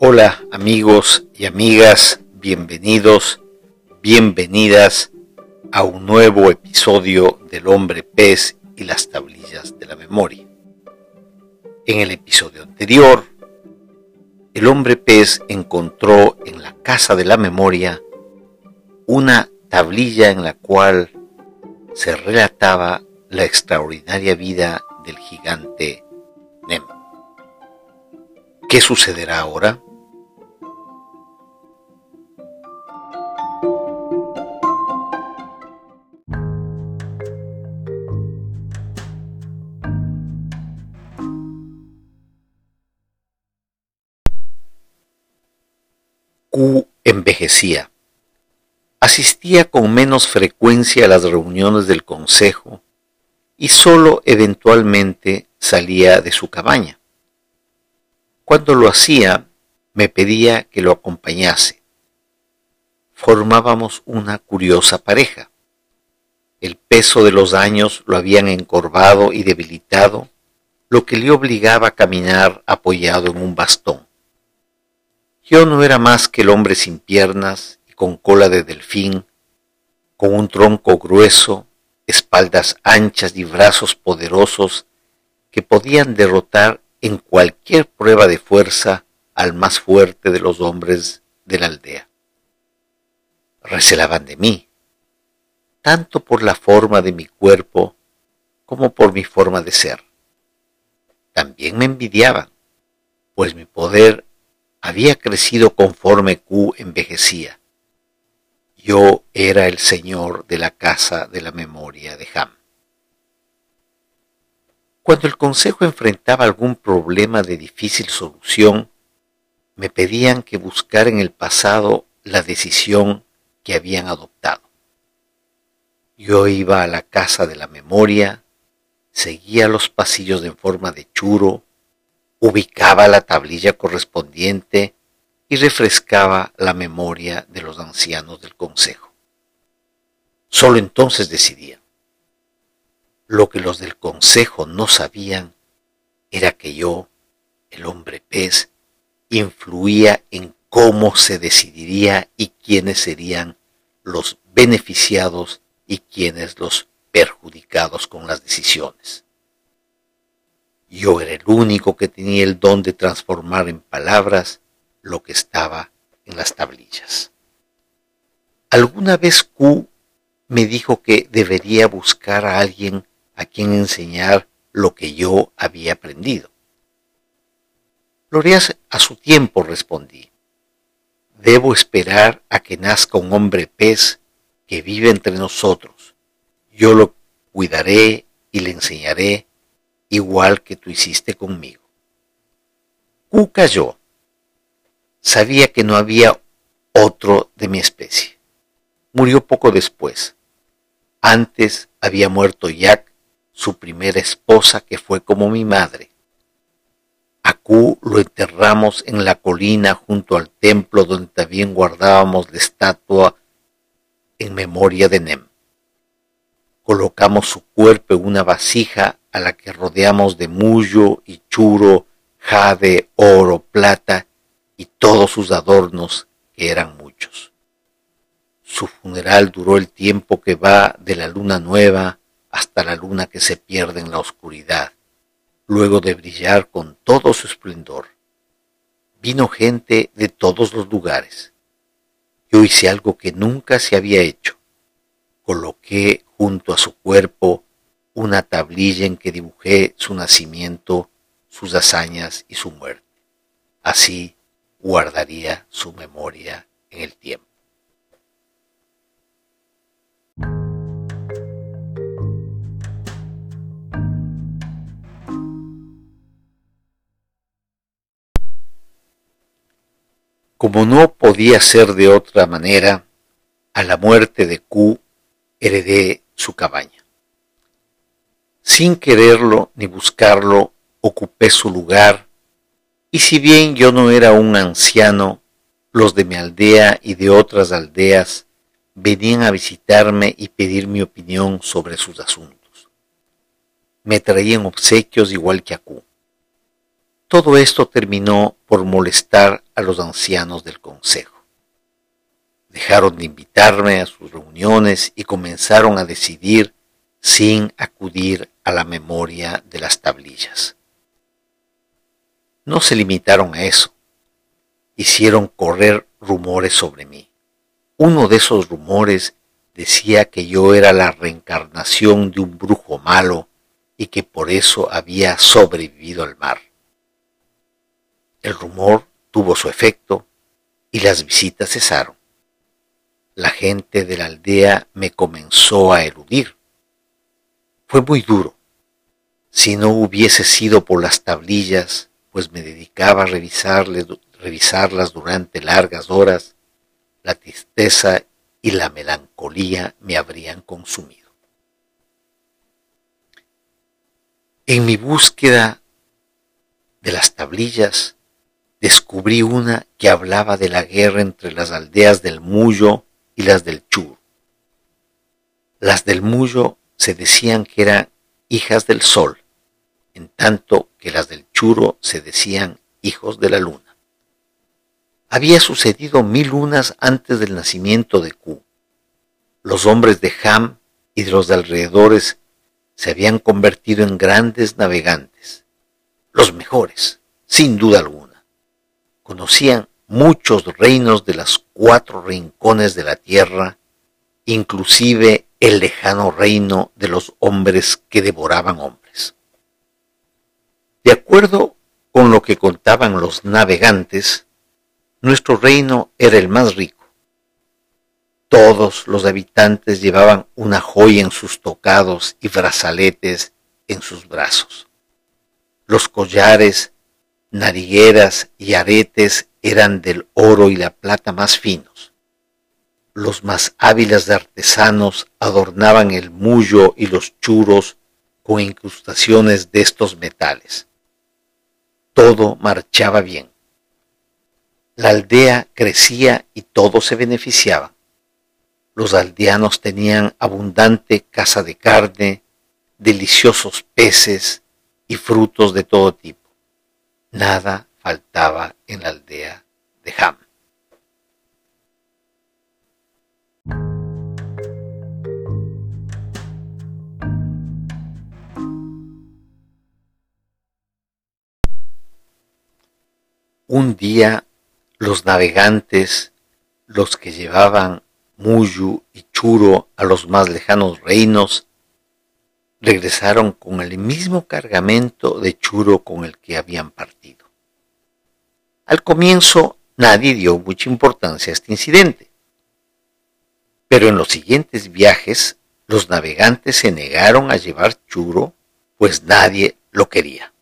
Hola amigos y amigas, bienvenidos, bienvenidas a un nuevo episodio del hombre pez y las tablillas de la memoria. En el episodio anterior, el hombre pez encontró en la casa de la memoria una tablilla en la cual se relataba la extraordinaria vida del gigante Nem. ¿Qué sucederá ahora? Envejecía. Asistía con menos frecuencia a las reuniones del consejo y solo eventualmente salía de su cabaña. Cuando lo hacía, me pedía que lo acompañase. Formábamos una curiosa pareja. El peso de los años lo habían encorvado y debilitado, lo que le obligaba a caminar apoyado en un bastón. Yo no era más que el hombre sin piernas y con cola de delfín, con un tronco grueso, espaldas anchas y brazos poderosos que podían derrotar en cualquier prueba de fuerza al más fuerte de los hombres de la aldea. Recelaban de mí, tanto por la forma de mi cuerpo como por mi forma de ser. También me envidiaban, pues mi poder había crecido conforme Q envejecía. Yo era el señor de la casa de la memoria de Ham. Cuando el consejo enfrentaba algún problema de difícil solución, me pedían que buscara en el pasado la decisión que habían adoptado. Yo iba a la casa de la memoria, seguía los pasillos en forma de churo, ubicaba la tablilla correspondiente y refrescaba la memoria de los ancianos del consejo. Solo entonces decidía. Lo que los del consejo no sabían era que yo, el hombre pez, influía en cómo se decidiría y quiénes serían los beneficiados y quiénes los perjudicados con las decisiones. Yo era el único que tenía el don de transformar en palabras lo que estaba en las tablillas. Alguna vez Q me dijo que debería buscar a alguien a quien enseñar lo que yo había aprendido. Lo haré a su tiempo, respondí. Debo esperar a que nazca un hombre pez que vive entre nosotros. Yo lo cuidaré y le enseñaré igual que tú hiciste conmigo. Q cayó. Sabía que no había otro de mi especie. Murió poco después. Antes había muerto Jack, su primera esposa, que fue como mi madre. A Q lo enterramos en la colina junto al templo donde también guardábamos la estatua en memoria de Nem. Colocamos su cuerpo en una vasija a la que rodeamos de mullo y churo, jade, oro, plata y todos sus adornos, que eran muchos. Su funeral duró el tiempo que va de la luna nueva hasta la luna que se pierde en la oscuridad, luego de brillar con todo su esplendor. Vino gente de todos los lugares. Yo hice algo que nunca se había hecho. Coloqué junto a su cuerpo una tablilla en que dibujé su nacimiento, sus hazañas y su muerte. Así guardaría su memoria en el tiempo. Como no podía ser de otra manera, a la muerte de Q heredé su cabaña. Sin quererlo ni buscarlo, ocupé su lugar, y si bien yo no era un anciano, los de mi aldea y de otras aldeas venían a visitarme y pedir mi opinión sobre sus asuntos. Me traían obsequios igual que a Q. Todo esto terminó por molestar a los ancianos del consejo. Dejaron de invitarme a sus reuniones y comenzaron a decidir sin acudir a la memoria de las tablillas. No se limitaron a eso. Hicieron correr rumores sobre mí. Uno de esos rumores decía que yo era la reencarnación de un brujo malo y que por eso había sobrevivido al mar. El rumor tuvo su efecto y las visitas cesaron. La gente de la aldea me comenzó a eludir. Fue muy duro. Si no hubiese sido por las tablillas, pues me dedicaba a revisarlas durante largas horas, la tristeza y la melancolía me habrían consumido. En mi búsqueda de las tablillas, descubrí una que hablaba de la guerra entre las aldeas del Mullo y las del Chur. Las del Mullo se decían que eran hijas del sol, en tanto que las del Churo se decían hijos de la luna. Había sucedido mil lunas antes del nacimiento de Q. Los hombres de Ham y de los de alrededores se habían convertido en grandes navegantes, los mejores, sin duda alguna conocían muchos reinos de los cuatro rincones de la tierra, inclusive el lejano reino de los hombres que devoraban hombres. De acuerdo con lo que contaban los navegantes, nuestro reino era el más rico. Todos los habitantes llevaban una joya en sus tocados y brazaletes en sus brazos. Los collares narigueras y aretes eran del oro y la plata más finos. Los más hábiles de artesanos adornaban el mullo y los churos con incrustaciones de estos metales. Todo marchaba bien. La aldea crecía y todos se beneficiaban. Los aldeanos tenían abundante caza de carne, deliciosos peces y frutos de todo tipo. Nada faltaba en la aldea de Ham. Un día los navegantes, los que llevaban Muyu y Churo a los más lejanos reinos, regresaron con el mismo cargamento de churo con el que habían partido. Al comienzo nadie dio mucha importancia a este incidente, pero en los siguientes viajes los navegantes se negaron a llevar churo, pues nadie lo quería.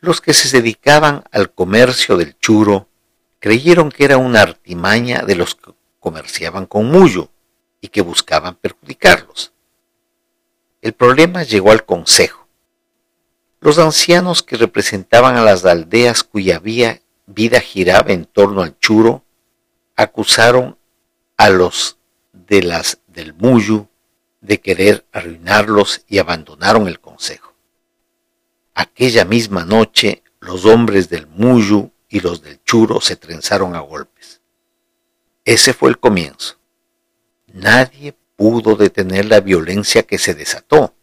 Los que se dedicaban al comercio del churo creyeron que era una artimaña de los que comerciaban con mullo y que buscaban perjudicarlos. El problema llegó al consejo. Los ancianos que representaban a las aldeas cuya vida giraba en torno al churo acusaron a los de las del Muyu de querer arruinarlos y abandonaron el consejo. Aquella misma noche los hombres del Muyu y los del Churo se trenzaron a golpes. Ese fue el comienzo. Nadie pudo detener la violencia que se desató.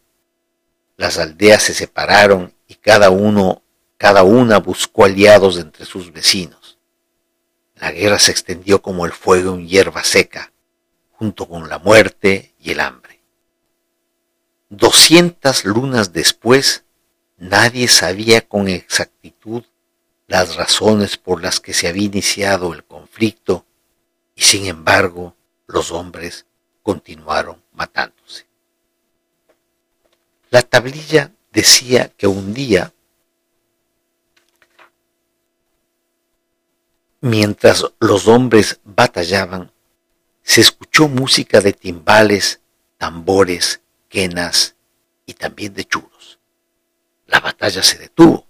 Las aldeas se separaron y cada uno, cada una buscó aliados entre sus vecinos. La guerra se extendió como el fuego en hierba seca, junto con la muerte y el hambre. Doscientas lunas después, nadie sabía con exactitud las razones por las que se había iniciado el conflicto y sin embargo los hombres continuaron matándose. La tablilla decía que un día, mientras los hombres batallaban, se escuchó música de timbales, tambores, quenas y también de churos. La batalla se detuvo.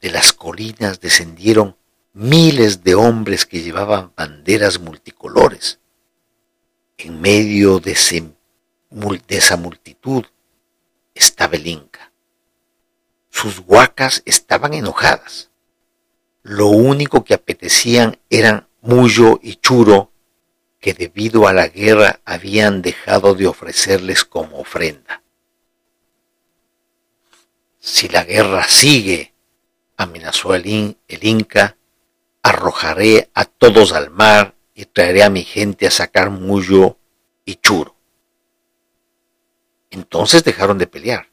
De las colinas descendieron miles de hombres que llevaban banderas multicolores en medio de, esa multitud estaba el Inca. Sus huacas estaban enojadas. Lo único que apetecían eran mullo y churo que debido a la guerra habían dejado de ofrecerles como ofrenda. Si la guerra sigue, amenazó el, el Inca, arrojaré a todos al mar y traeré a mi gente a sacar mullo y churo. Entonces dejaron de pelear.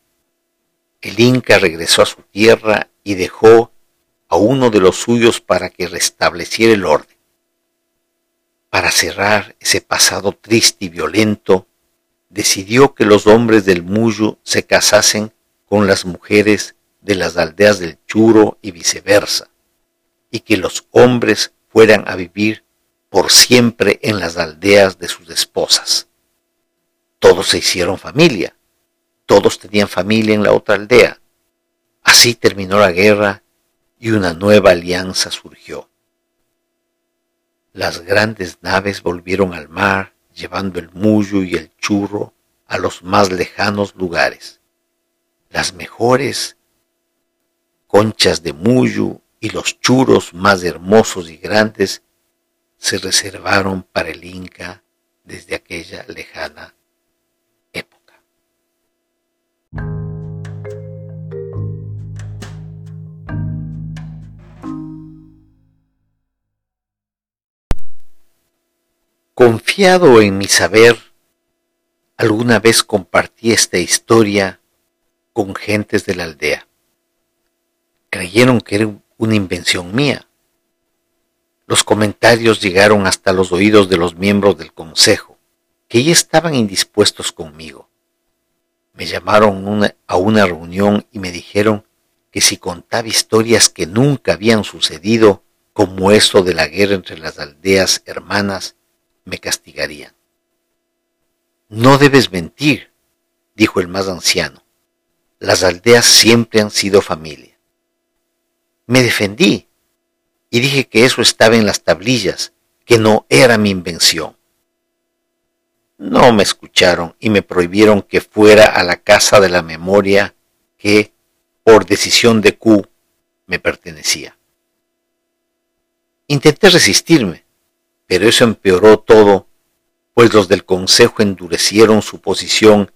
El Inca regresó a su tierra y dejó a uno de los suyos para que restableciera el orden. Para cerrar ese pasado triste y violento, decidió que los hombres del Muyo se casasen con las mujeres de las aldeas del Churo y viceversa, y que los hombres fueran a vivir por siempre en las aldeas de sus esposas. Todos se hicieron familia, todos tenían familia en la otra aldea. Así terminó la guerra y una nueva alianza surgió. Las grandes naves volvieron al mar, llevando el mullo y el churro a los más lejanos lugares. Las mejores conchas de mullo y los churros más hermosos y grandes se reservaron para el Inca desde aquella lejana Confiado en mi saber, alguna vez compartí esta historia con gentes de la aldea. Creyeron que era una invención mía. Los comentarios llegaron hasta los oídos de los miembros del consejo, que ya estaban indispuestos conmigo. Me llamaron a una reunión y me dijeron que si contaba historias que nunca habían sucedido, como esto de la guerra entre las aldeas hermanas, me castigarían. No debes mentir, dijo el más anciano. Las aldeas siempre han sido familia. Me defendí y dije que eso estaba en las tablillas, que no era mi invención. No me escucharon y me prohibieron que fuera a la casa de la memoria que, por decisión de Q, me pertenecía. Intenté resistirme, pero eso empeoró todo, pues los del Consejo endurecieron su posición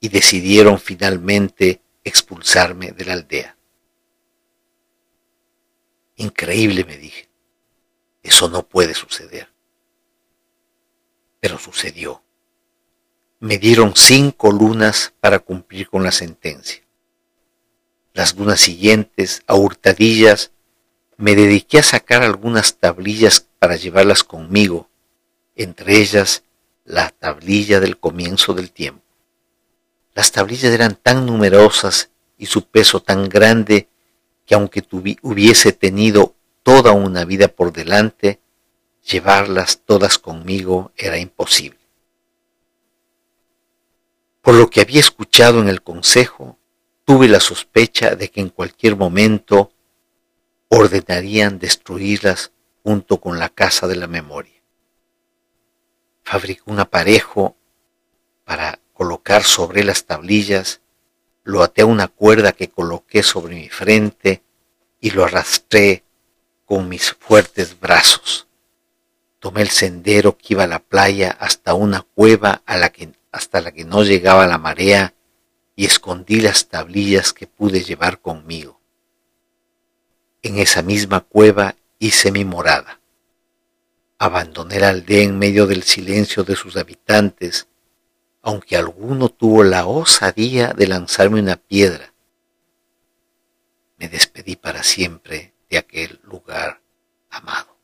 y decidieron finalmente expulsarme de la aldea. Increíble, me dije. Eso no puede suceder. Pero sucedió. Me dieron cinco lunas para cumplir con la sentencia. Las lunas siguientes, a hurtadillas, me dediqué a sacar algunas tablillas para llevarlas conmigo, entre ellas la tablilla del comienzo del tiempo. Las tablillas eran tan numerosas y su peso tan grande que aunque hubiese tenido toda una vida por delante, llevarlas todas conmigo era imposible. Por lo que había escuchado en el consejo, tuve la sospecha de que en cualquier momento ordenarían destruirlas junto con la casa de la memoria. Fabricé un aparejo para colocar sobre las tablillas, lo até a una cuerda que coloqué sobre mi frente y lo arrastré con mis fuertes brazos. Tomé el sendero que iba a la playa hasta una cueva a la que, hasta la que no llegaba la marea y escondí las tablillas que pude llevar conmigo. En esa misma cueva hice mi morada. Abandoné la aldea en medio del silencio de sus habitantes, aunque alguno tuvo la osadía de lanzarme una piedra. Me despedí para siempre de aquel lugar amado.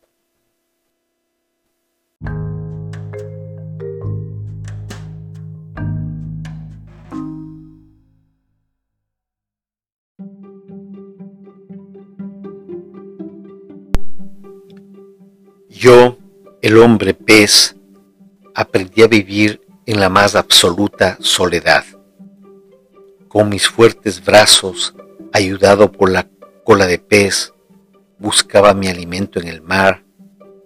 Yo, el hombre pez, aprendí a vivir en la más absoluta soledad. Con mis fuertes brazos, ayudado por la cola de pez, buscaba mi alimento en el mar,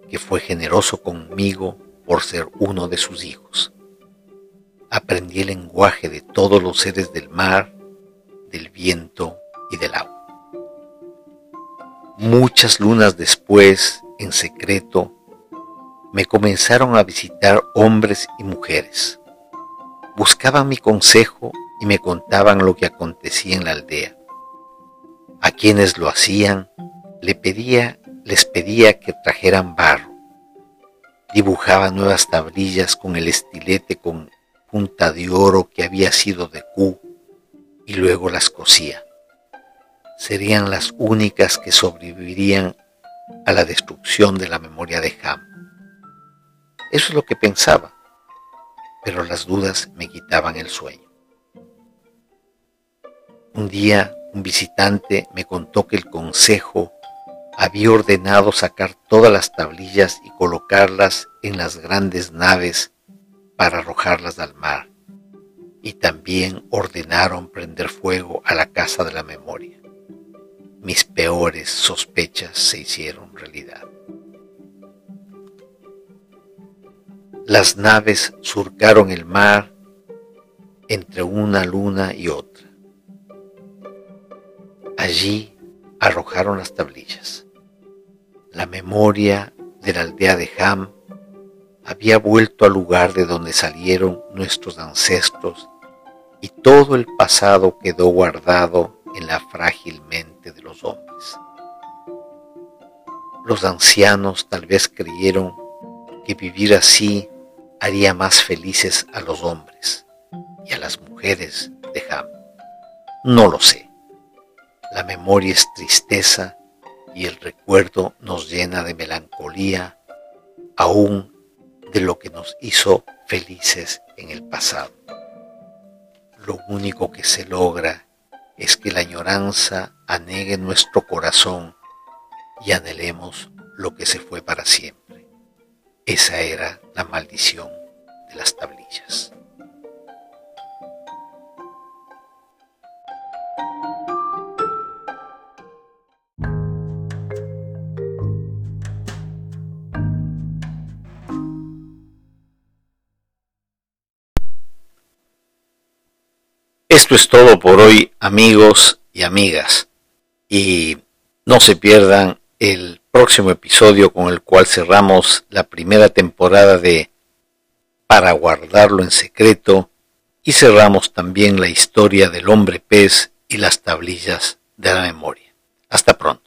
que fue generoso conmigo por ser uno de sus hijos. Aprendí el lenguaje de todos los seres del mar, del viento y del agua. Muchas lunas después, en secreto, me comenzaron a visitar hombres y mujeres. Buscaban mi consejo y me contaban lo que acontecía en la aldea. A quienes lo hacían, le pedía, les pedía que trajeran barro. Dibujaba nuevas tablillas con el estilete con punta de oro que había sido de Q y luego las cosía. Serían las únicas que sobrevivirían a la destrucción de la memoria de Ham. Eso es lo que pensaba, pero las dudas me quitaban el sueño. Un día un visitante me contó que el consejo había ordenado sacar todas las tablillas y colocarlas en las grandes naves para arrojarlas al mar, y también ordenaron prender fuego a la casa de la memoria. Mis peores sospechas se hicieron realidad. Las naves surcaron el mar entre una luna y otra. Allí arrojaron las tablillas. La memoria de la aldea de Ham había vuelto al lugar de donde salieron nuestros ancestros y todo el pasado quedó guardado en la frágil mente los hombres. Los ancianos tal vez creyeron que vivir así haría más felices a los hombres y a las mujeres de Ham. No lo sé. La memoria es tristeza y el recuerdo nos llena de melancolía aún de lo que nos hizo felices en el pasado. Lo único que se logra es que la añoranza anegue nuestro corazón y anhelemos lo que se fue para siempre. Esa era la maldición de las tablillas. Esto es todo por hoy, amigos y amigas. Y no se pierdan el próximo episodio con el cual cerramos la primera temporada de Para guardarlo en secreto y cerramos también la historia del hombre pez y las tablillas de la memoria. Hasta pronto.